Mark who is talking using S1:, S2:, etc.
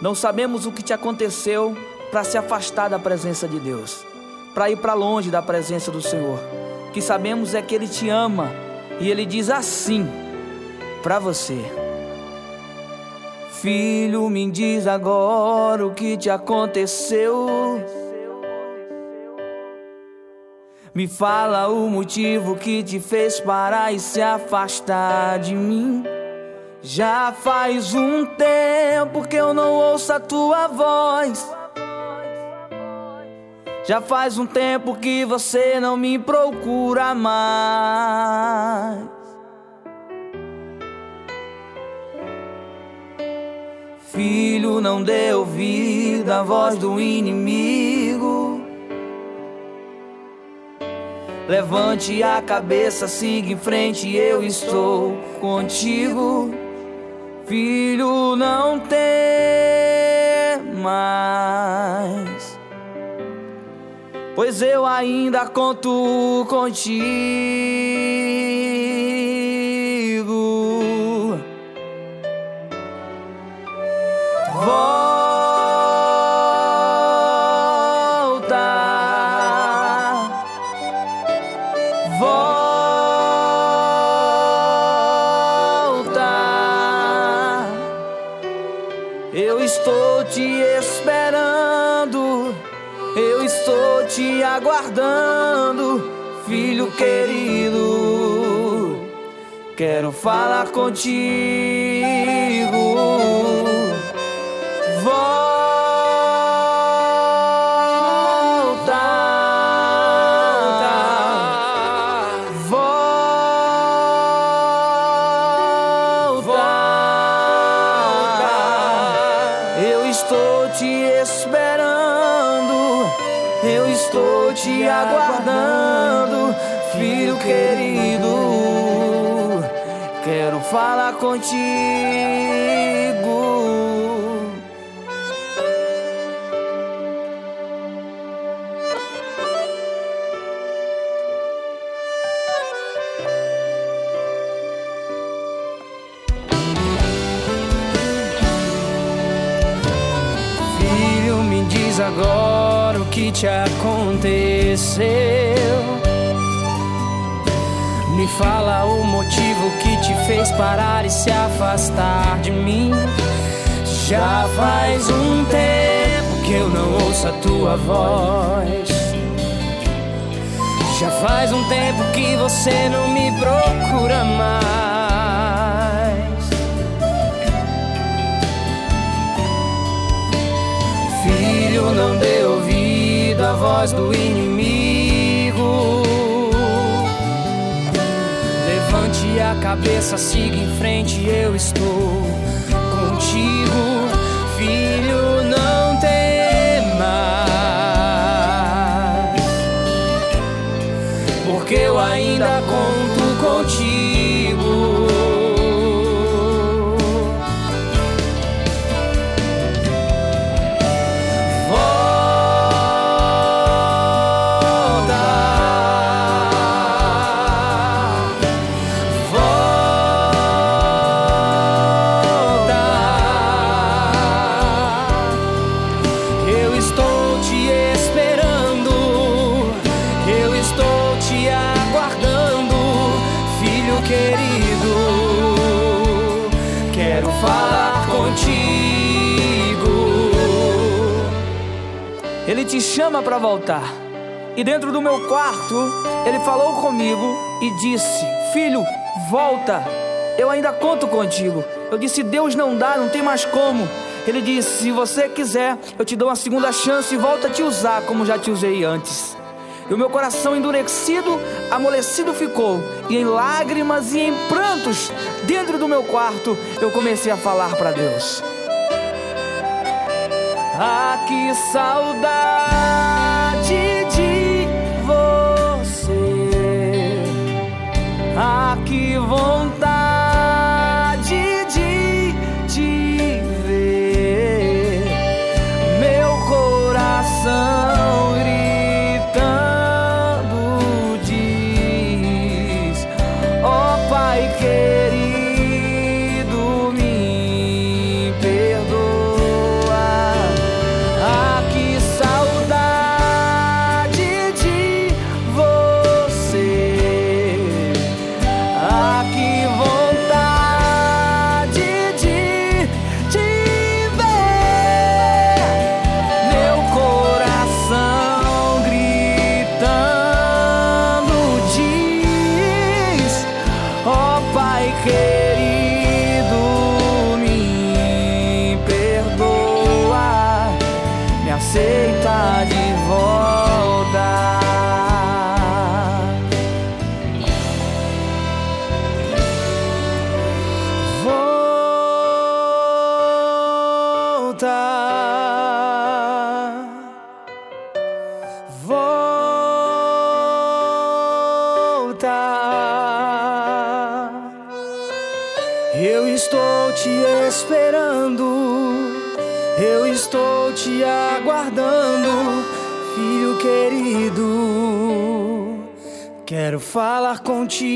S1: Não sabemos o que te aconteceu para se afastar da presença de Deus, para ir para longe da presença do Senhor. O que sabemos é que Ele te ama e Ele diz assim para você: Filho, me diz agora o que te aconteceu. Me fala o motivo que te fez parar e se afastar de mim. Já faz um tempo que eu não ouço a tua voz. Já faz um tempo que você não me procura mais. Filho, não dê ouvido à voz do inimigo. Levante a cabeça, siga em frente, eu estou contigo. Filho, não tem mais. Pois eu ainda conto contigo. Estou te esperando. Eu estou te aguardando, filho querido. Quero falar contigo. Volta. Te esperando. Eu estou te aguardando, filho querido. Quero falar contigo. Diz agora o que te aconteceu. Me fala o motivo que te fez parar e se afastar de mim. Já faz um tempo que eu não ouço a tua voz. Já faz um tempo que você não me procura mais. Voz do inimigo. Levante a cabeça, siga em frente, eu estou contigo. Quero falar contigo. Ele te chama para voltar. E dentro do meu quarto, ele falou comigo e disse: Filho, volta. Eu ainda conto contigo. Eu disse: Deus não dá, não tem mais como. Ele disse: Se você quiser, eu te dou uma segunda chance e volto a te usar como já te usei antes. E o meu coração endurecido, amolecido ficou, e em lágrimas e em prantos, dentro do meu quarto, eu comecei a falar para Deus. Ah, que saudade de você. Ah, que vontade
S2: estou te esperando. Eu estou te aguardando, filho querido. Quero falar contigo.